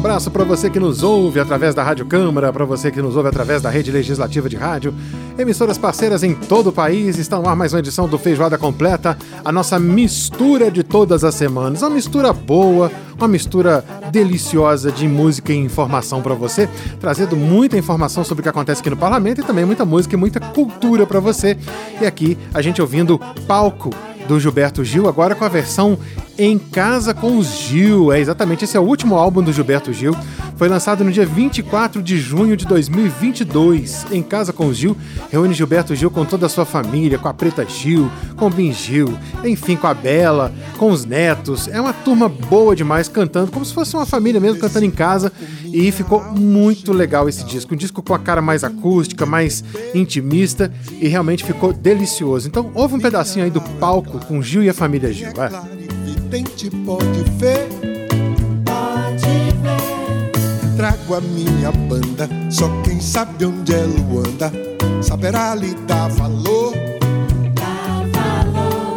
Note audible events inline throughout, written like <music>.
Abraço para você que nos ouve através da Rádio Câmara, para você que nos ouve através da Rede Legislativa de Rádio. Emissoras parceiras em todo o país. Está no ar mais uma edição do Feijoada Completa, a nossa mistura de todas as semanas. Uma mistura boa, uma mistura deliciosa de música e informação para você, trazendo muita informação sobre o que acontece aqui no parlamento e também muita música e muita cultura para você. E aqui a gente ouvindo Palco do Gilberto Gil, agora com a versão em Casa com os Gil. É exatamente, esse é o último álbum do Gilberto Gil. Foi lançado no dia 24 de junho de 2022. Em Casa com os Gil, reúne Gilberto Gil com toda a sua família, com a Preta Gil, com o Bin Gil, enfim, com a Bela, com os netos. É uma turma boa demais cantando, como se fosse uma família mesmo cantando em casa. E ficou muito legal esse disco. Um disco com a cara mais acústica, mais intimista e realmente ficou delicioso. Então, houve um pedacinho aí do palco com Gil e a família Gil. Vai vidente pode ver. Pode ver. Trago a minha banda, só quem sabe onde é Luanda saberá lhe dar valor. Dá valor.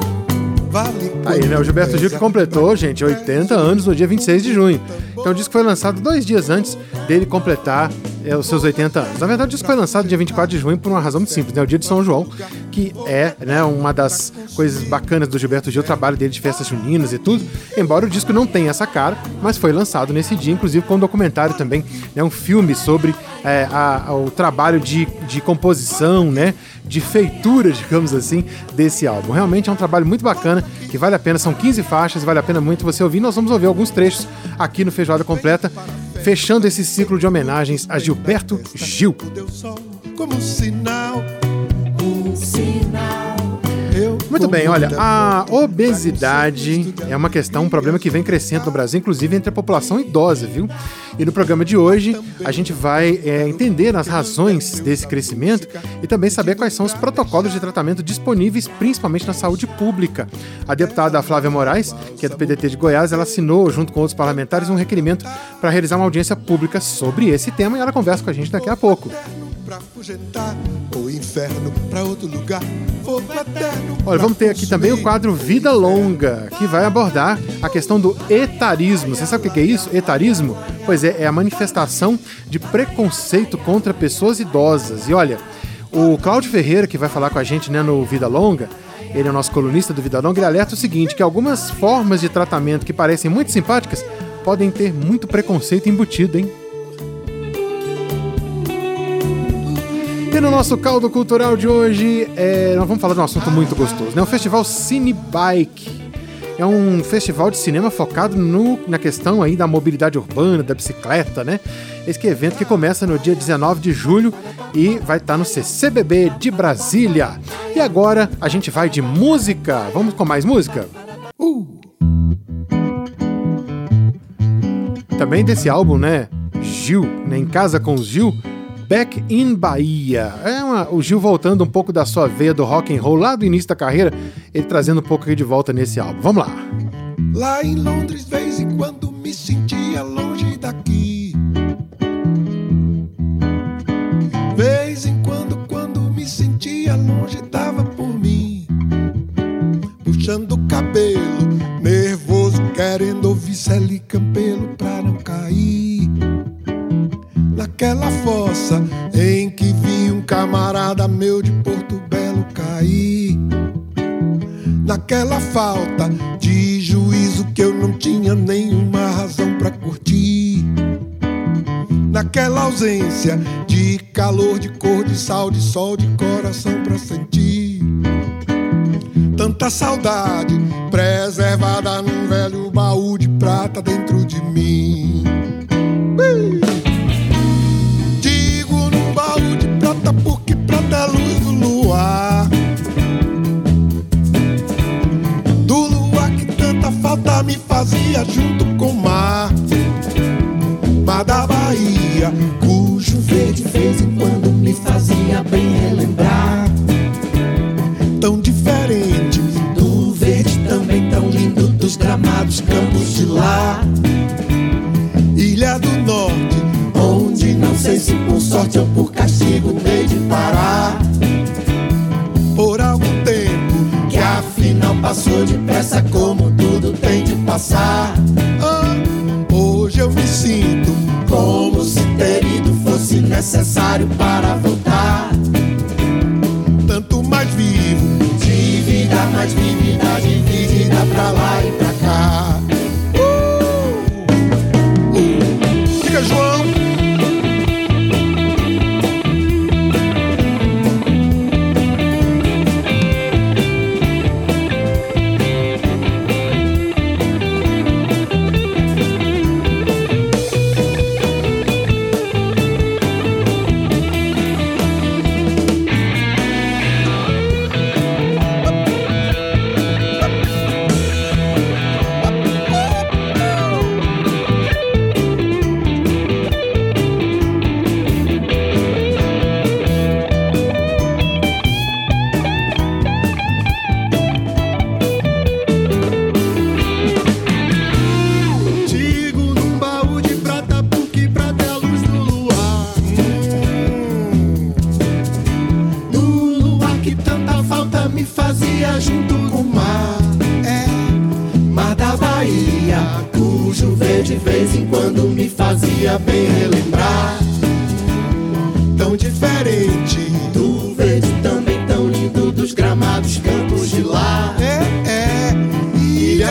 Vale Aí, né? O Gilberto Gil que completou, gente, 80 anos no dia 26 de junho. Então o disco foi lançado dois dias antes dele completar é, os seus 80 anos. Na verdade, o disco foi lançado dia 24 de junho por uma razão muito simples, né? O dia de São João, que é né, uma das coisas bacanas do Gilberto Gil, o trabalho dele de festas juninas e tudo. Embora o disco não tenha essa cara, mas foi lançado nesse dia, inclusive com um documentário também, né, um filme sobre é, a, a, o trabalho de, de composição, né? De feitura, <laughs> digamos assim, desse álbum. Realmente é um trabalho muito bacana, que vale a pena, são 15 faixas, vale a pena muito você ouvir. Nós vamos ouvir alguns trechos aqui no Feijoada Completa, fechando esse ciclo de homenagens a Gilberto Gil. Como sinal, Muito bem, olha, a obesidade é uma questão, um problema que vem crescendo no Brasil, inclusive entre a população idosa, viu? E no programa de hoje a gente vai é, entender as razões desse crescimento e também saber quais são os protocolos de tratamento disponíveis, principalmente na saúde pública. A deputada Flávia Moraes, que é do PDT de Goiás, ela assinou, junto com outros parlamentares, um requerimento para realizar uma audiência pública sobre esse tema e ela conversa com a gente daqui a pouco. Pra afugentar o inferno pra outro lugar, fogo eterno. Olha, vamos ter aqui também o quadro Vida Longa, que vai abordar a questão do etarismo. Você sabe o que é isso? Etarismo? Pois é, é a manifestação de preconceito contra pessoas idosas. E olha, o Cláudio Ferreira, que vai falar com a gente né, no Vida Longa, ele é o nosso colunista do Vida Longa, ele alerta o seguinte, que algumas formas de tratamento que parecem muito simpáticas podem ter muito preconceito embutido, hein? E no nosso caldo cultural de hoje, é, nós vamos falar de um assunto muito gostoso, né? O Festival Cine Bike. É um festival de cinema focado no- na questão aí da mobilidade urbana, da bicicleta, né? Esse evento que começa no dia 19 de julho e vai estar no CCBB de Brasília. E agora a gente vai de música. Vamos com mais música? Também desse álbum, né? Gil, né? Em Casa com Gil, Back in Bahia. É uma- o Gil voltando um pouco da sua veia do rock and roll lá do início da carreira, ele trazendo um pouco aqui de volta nesse álbum. Vamos lá. Lá em Londres, vez em quando me sentia longe daqui. Vez em quando, quando me sentia longe, dava por mim. Puxando o cabelo, nervoso, querendo fossa em que vi um camarada meu de Porto Belo cair naquela falta de juízo que eu não tinha nenhuma razão pra curtir. Naquela ausência de calor, de cor, de sal, de sol, de coração pra sentir. Tanta saudade preservada num velho baú de prata dentro de mim. Me fazia junto com o mar. Mar da Bahia,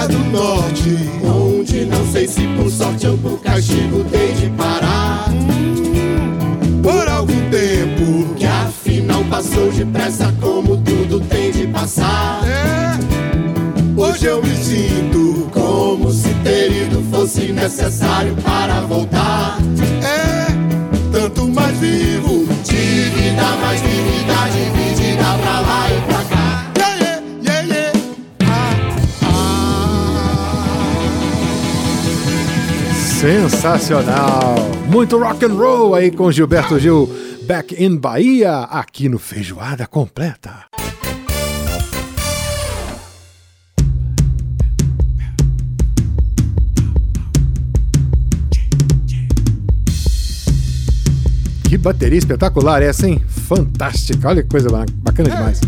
Do Norte, onde não sei se por sorte ou por castigo dei de parar. Por algum tempo que afinal passou depressa como tudo tem de passar. Hoje eu me sinto como se ter ido fosse necessário para voltar. É, tanto mais vivo, de vida mais vivida, Sensacional! Muito rock and roll aí com Gilberto Gil, Back in Bahia, aqui no Feijoada Completa. Que bateria espetacular essa, hein? Fantástica, olha que coisa ba- bacana demais.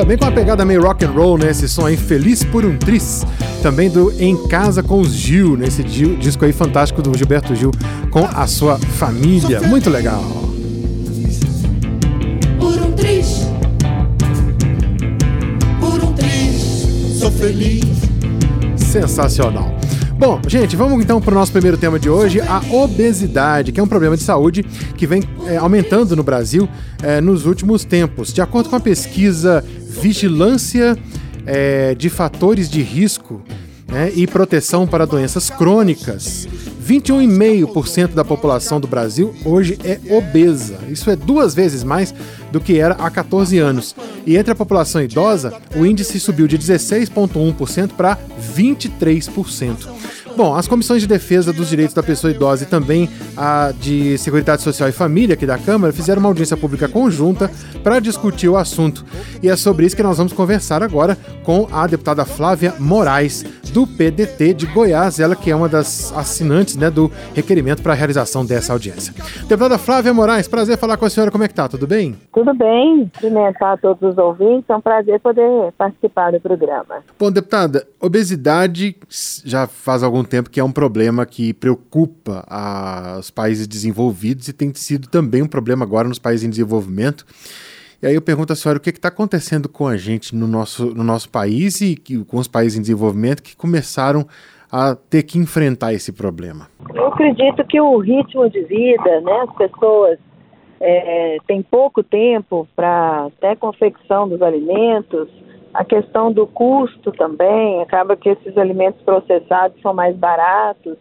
Também com uma pegada meio rock and roll, né? Esse som aí, Feliz por um Tris. Também do Em Casa com os Gil, nesse di- disco aí fantástico do Gilberto Gil com a sua família. Muito legal. Por um triz, por um triz, sou feliz. Sensacional. Bom, gente, vamos então para o nosso primeiro tema de hoje, a obesidade, que é um problema de saúde que vem é, aumentando no Brasil é, nos últimos tempos. De acordo com a pesquisa Vigilância é, de Fatores de Risco né, e Proteção para Doenças Crônicas, 21,5% da população do Brasil hoje é obesa. Isso é duas vezes mais do que era há 14 anos. E entre a população idosa, o índice subiu de 16,1% para 23%. Bom, as comissões de defesa dos direitos da pessoa idosa e também a de Seguridade Social e Família aqui da Câmara fizeram uma audiência pública conjunta para discutir o assunto. E é sobre isso que nós vamos conversar agora com a deputada Flávia Moraes, do PDT de Goiás, ela que é uma das assinantes né, do requerimento para a realização dessa audiência. Deputada Flávia Moraes, prazer falar com a senhora, como é que tá? Tudo bem? Tudo bem, cumprimentar todos os ouvintes, é um prazer poder participar do programa. Bom, deputada, obesidade já faz algum tempo que é um problema que preocupa a- os países desenvolvidos e tem sido também um problema agora nos países em desenvolvimento. E aí eu pergunto à senhora o que está acontecendo com a gente no nosso, no nosso país e que- com os países em desenvolvimento que começaram a ter que enfrentar esse problema. Eu acredito que o ritmo de vida, né, as pessoas é, têm pouco tempo para até confecção dos alimentos, a questão do custo também, acaba que esses alimentos processados são mais baratos,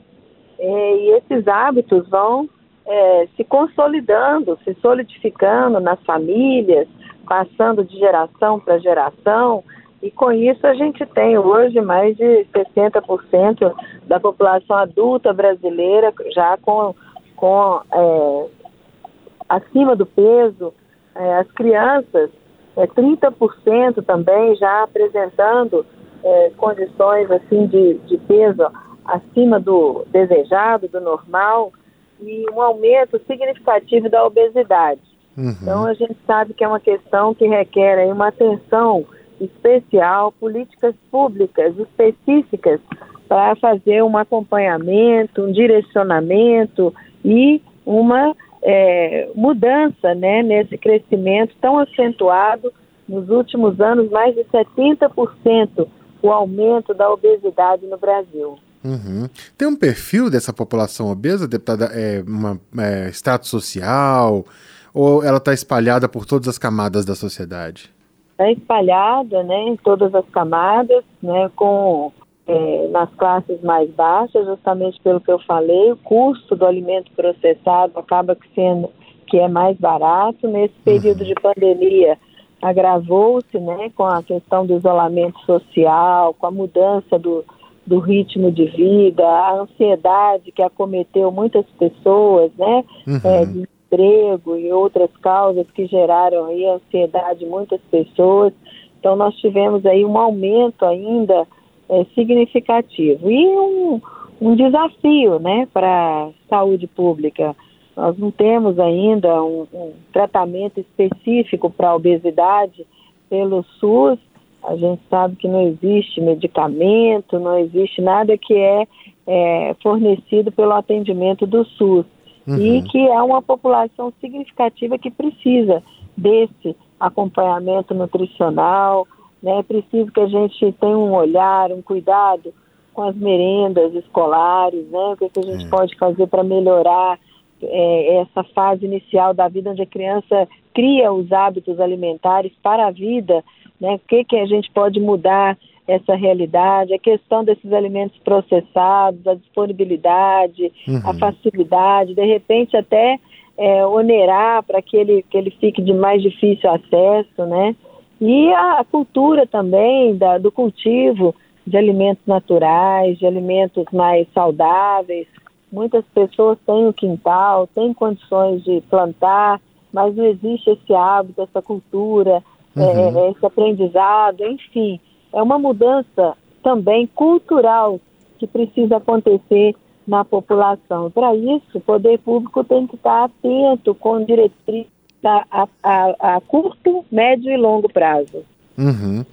e esses hábitos vão é, se consolidando, se solidificando nas famílias, passando de geração para geração, e com isso a gente tem hoje mais de 60% da população adulta brasileira já com, com é, acima do peso, é, as crianças, é, 30% também já apresentando é, condições assim de, de peso acima do desejado, do normal, e um aumento significativo da obesidade. Uhum. Então a gente sabe que é uma questão que requer aí uma atenção especial, políticas públicas específicas para fazer um acompanhamento, um direcionamento e uma é, mudança né, nesse crescimento tão acentuado nos últimos anos, mais de 70% o aumento da obesidade no Brasil. Uhum. Tem um perfil dessa população obesa, deputada? É, uma, é, status social? Ou ela está espalhada por todas as camadas da sociedade? Está espalhada né, em todas as camadas, né, com é, nas classes mais baixas, justamente pelo que eu falei, o custo do alimento processado acaba sendo que é mais barato. Nesse período de pandemia, agravou-se né, com a questão do isolamento social, com a mudança do, do ritmo de vida, a ansiedade que acometeu muitas pessoas, né, Uhum. é, desemprego e outras causas que geraram aí ansiedade em muitas pessoas. Então nós tivemos aí um aumento ainda é, significativo e um, um desafio, né, para a saúde pública. Nós não temos ainda um, um tratamento específico para a obesidade pelo SUS. A gente sabe que não existe medicamento, não existe nada que é, é fornecido pelo atendimento do SUS. E que é uma população significativa que precisa desse acompanhamento nutricional, né? É preciso que a gente tenha um olhar, um cuidado com as merendas escolares, né? O que, que a gente pode fazer para melhorar é, essa fase inicial da vida, onde a criança cria os hábitos alimentares para a vida, né? O que, que a gente pode mudar essa realidade, a questão desses alimentos processados, a disponibilidade, a facilidade, de repente até é, onerar para que ele, que ele fique de mais difícil acesso, né? E a cultura também da, do cultivo de alimentos naturais, de alimentos mais saudáveis. Muitas pessoas têm o quintal, têm condições de plantar, mas não existe esse hábito, essa cultura, é, esse aprendizado, enfim. É uma mudança também cultural que precisa acontecer na população. Para isso, o poder público tem que estar atento com diretrizes a, a, a, curto, médio e longo prazo. Uhum.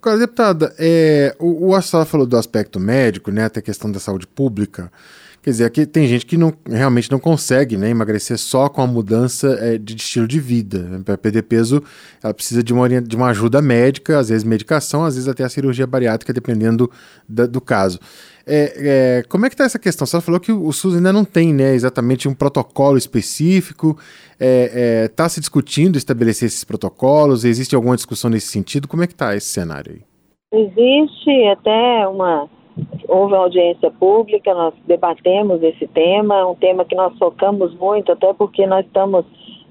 Agora, deputada, é, o, o falou do aspecto médico, né, até a questão da saúde pública. Quer dizer, aqui tem gente que não, realmente não consegue né, emagrecer só com a mudança é, de estilo de vida. Para perder peso, ela precisa de uma, de uma ajuda médica, às vezes medicação, às vezes até a cirurgia bariátrica, dependendo da- do caso. É, é, como é que está essa questão? Você falou que o SUS ainda não tem né, exatamente um protocolo específico. Está se discutindo estabelecer esses protocolos? Existe alguma discussão nesse sentido? Como é que está esse cenário aí? Existe até uma. Houve uma audiência pública, nós debatemos esse tema, é um tema que nós focamos muito, até porque nós estamos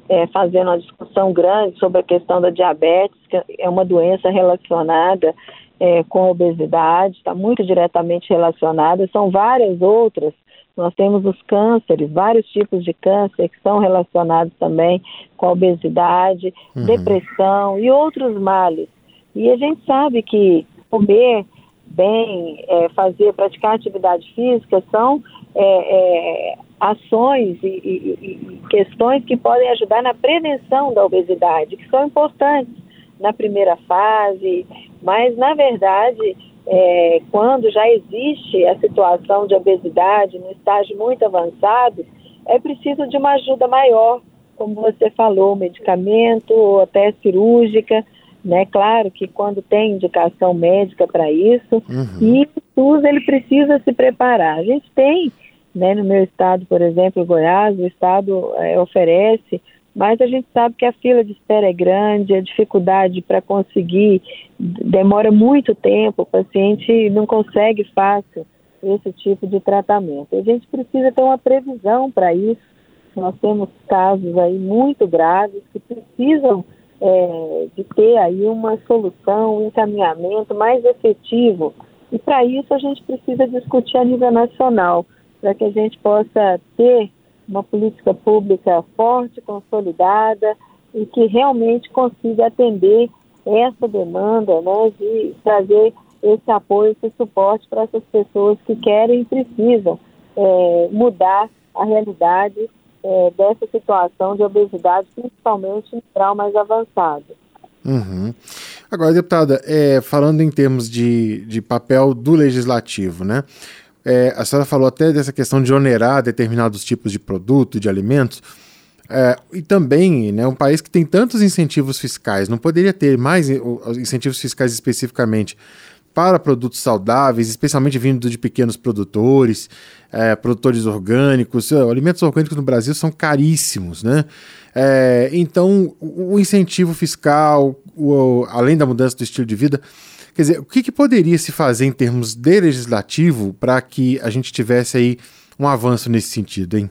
é, fazendo uma discussão grande sobre a questão da diabetes, que é uma doença relacionada é, com a obesidade, está muito diretamente relacionada, são várias outras. Nós temos os cânceres, vários tipos de câncer que são relacionados também com a obesidade, depressão e outros males. E a gente sabe que comer bem, é, fazer, praticar atividade física são é, é, ações e, e- e questões que podem ajudar na prevenção da obesidade, que são importantes na primeira fase, mas na verdade, é, quando já existe a situação de obesidade no estágio muito avançado, é preciso de uma ajuda maior, como você falou, medicamento ou até cirúrgica, né? Claro que quando tem indicação médica para isso, e o SUS ele precisa se preparar. A gente tem, né, no meu estado, por exemplo, Goiás, o estado eh, oferece, mas a gente sabe que a fila de espera é grande, a dificuldade para conseguir demora muito tempo, o paciente não consegue fácil esse tipo de tratamento. A gente precisa ter uma previsão para isso. Nós temos casos aí muito graves que precisam é, de ter aí uma solução, um encaminhamento mais efetivo. E para isso a gente precisa discutir a nível nacional, para que a gente possa ter uma política pública forte, consolidada e que realmente consiga atender essa demanda né, de trazer esse apoio, esse suporte para essas pessoas que querem e precisam é, mudar a realidade é, dessa situação de obesidade, principalmente em grau mais avançado. Uhum. Agora, deputada, é, falando em termos de, de papel do legislativo, né? É, a senhora falou até dessa questão de onerar determinados tipos de produto, de alimentos. É, e também, né, um país que tem tantos incentivos fiscais, não poderia ter mais incentivos fiscais especificamente para produtos saudáveis, especialmente vindo de pequenos produtores, é, produtores orgânicos. Alimentos orgânicos no Brasil são caríssimos, né? É, então, o incentivo fiscal, o, além da mudança do estilo de vida, quer dizer, o que, que poderia se fazer em termos de legislativo para que a gente tivesse aí um avanço nesse sentido, hein?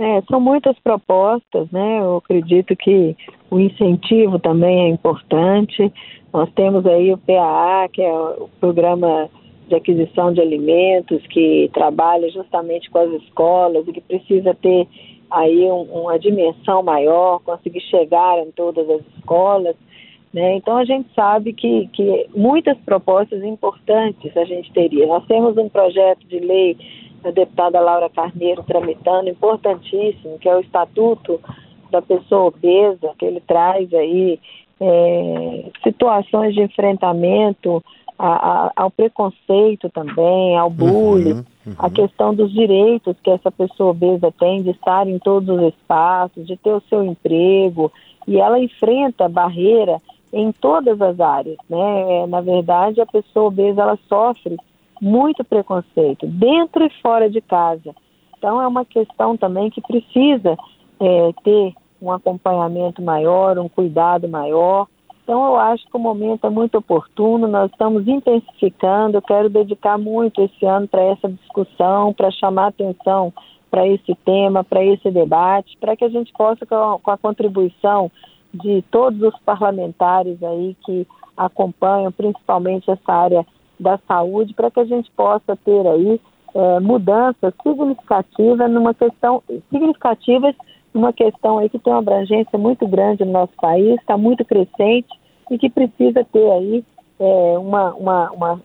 É, são muitas propostas, né? Eu acredito que o incentivo também é importante. Nós temos aí o PAA, que é o Programa de Aquisição de Alimentos, que trabalha justamente com as escolas e que precisa ter aí um, uma dimensão maior, conseguir chegar em todas as escolas. Né? Então a gente sabe que, que muitas propostas importantes a gente teria. Nós temos um projeto de lei a deputada Laura Carneiro tramitando, importantíssimo, que é o Estatuto da Pessoa Obesa, que ele traz aí é, situações de enfrentamento a, a, ao preconceito também, ao bullying, uhum, uhum. a questão dos direitos que essa pessoa obesa tem de estar em todos os espaços, de ter o seu emprego, e ela enfrenta barreira em todas as áreas, né? É, na verdade, a pessoa obesa ela sofre muito preconceito, dentro e fora de casa. Então, é uma questão também que precisa é, ter um acompanhamento maior, um cuidado maior. Então, eu acho que o momento é muito oportuno, nós estamos intensificando. Eu quero dedicar muito esse ano para essa discussão, para chamar atenção para esse tema, para esse debate, para que a gente possa, com a contribuição de todos os parlamentares aí que acompanham, principalmente essa área da saúde para que a gente possa ter aí é, mudanças significativas numa questão significativas numa questão aí que tem uma abrangência muito grande no nosso país, está muito crescente e que precisa ter aí é, uma, uma, uma,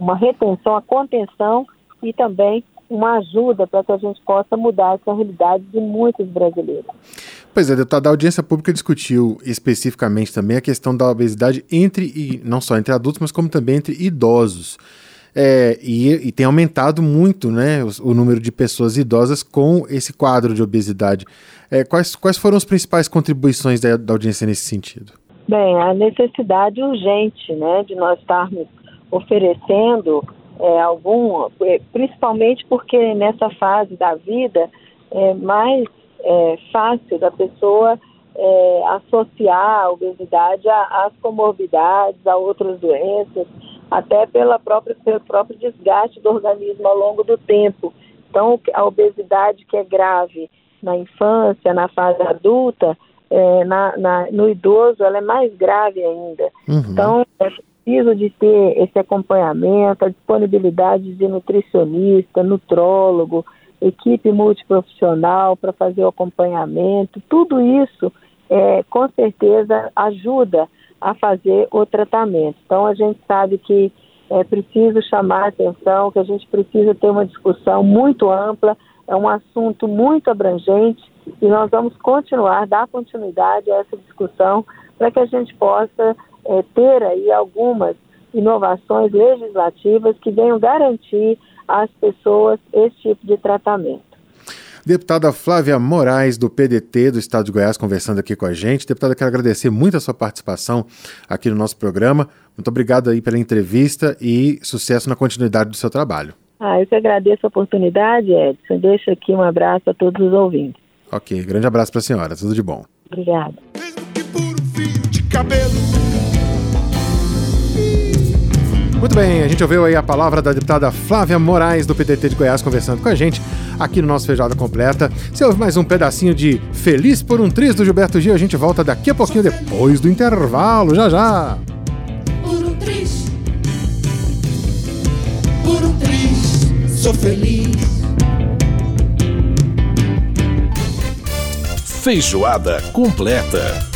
uma retenção, a contenção e também uma ajuda para que a gente possa mudar essa realidade de muitos brasileiros. Pois é, deputada, a audiência pública discutiu especificamente também a questão da obesidade entre, e não só entre adultos, mas como também entre idosos. É, e, e, tem aumentado muito né, o, o, número de pessoas idosas com esse quadro de obesidade. É, quais, quais foram as principais contribuições da, da audiência nesse sentido? Bem, a necessidade urgente né, de nós estarmos oferecendo é, algum, é, principalmente porque nessa fase da vida é mais é, fácil da pessoa é, associar a obesidade às comorbidades, a outras doenças, até pela própria, pelo próprio desgaste do organismo ao longo do tempo. Então, a obesidade que é grave na infância, na fase adulta, é, na, na, no idoso, ela é mais grave ainda. Uhum. Então, é preciso de ter esse acompanhamento, a disponibilidade de nutricionista, nutrólogo, equipe multiprofissional para fazer o acompanhamento, tudo isso é, com certeza ajuda a fazer o tratamento. Então a gente sabe que é preciso chamar a atenção, que a gente precisa ter uma discussão muito ampla, é um assunto muito abrangente e nós vamos continuar, dar continuidade a essa discussão para que a gente possa é, ter aí algumas inovações legislativas que venham garantir às pessoas esse tipo de tratamento. Deputada Flávia Moraes, do PDT do Estado de Goiás, conversando aqui com a gente. Deputada, quero agradecer muito a sua participação aqui no nosso programa. Muito obrigado aí pela entrevista e sucesso na continuidade do seu trabalho. Ah, eu que agradeço a oportunidade, Edson. Deixo aqui um abraço a todos os ouvintes. Ok, grande abraço para a senhora. Tudo de bom. Obrigada. Mesmo que por um fio de cabelo Muito bem, a gente ouviu aí a palavra da deputada Flávia Moraes, do PDT de Goiás, conversando com a gente aqui no nosso Feijada Completa. Você ouve mais um pedacinho de Feliz por um Triz do Gilberto Gil. A gente volta daqui a pouquinho, depois do intervalo. Já, já. Por um triz, por um triz, sou feliz. Feijoada completa.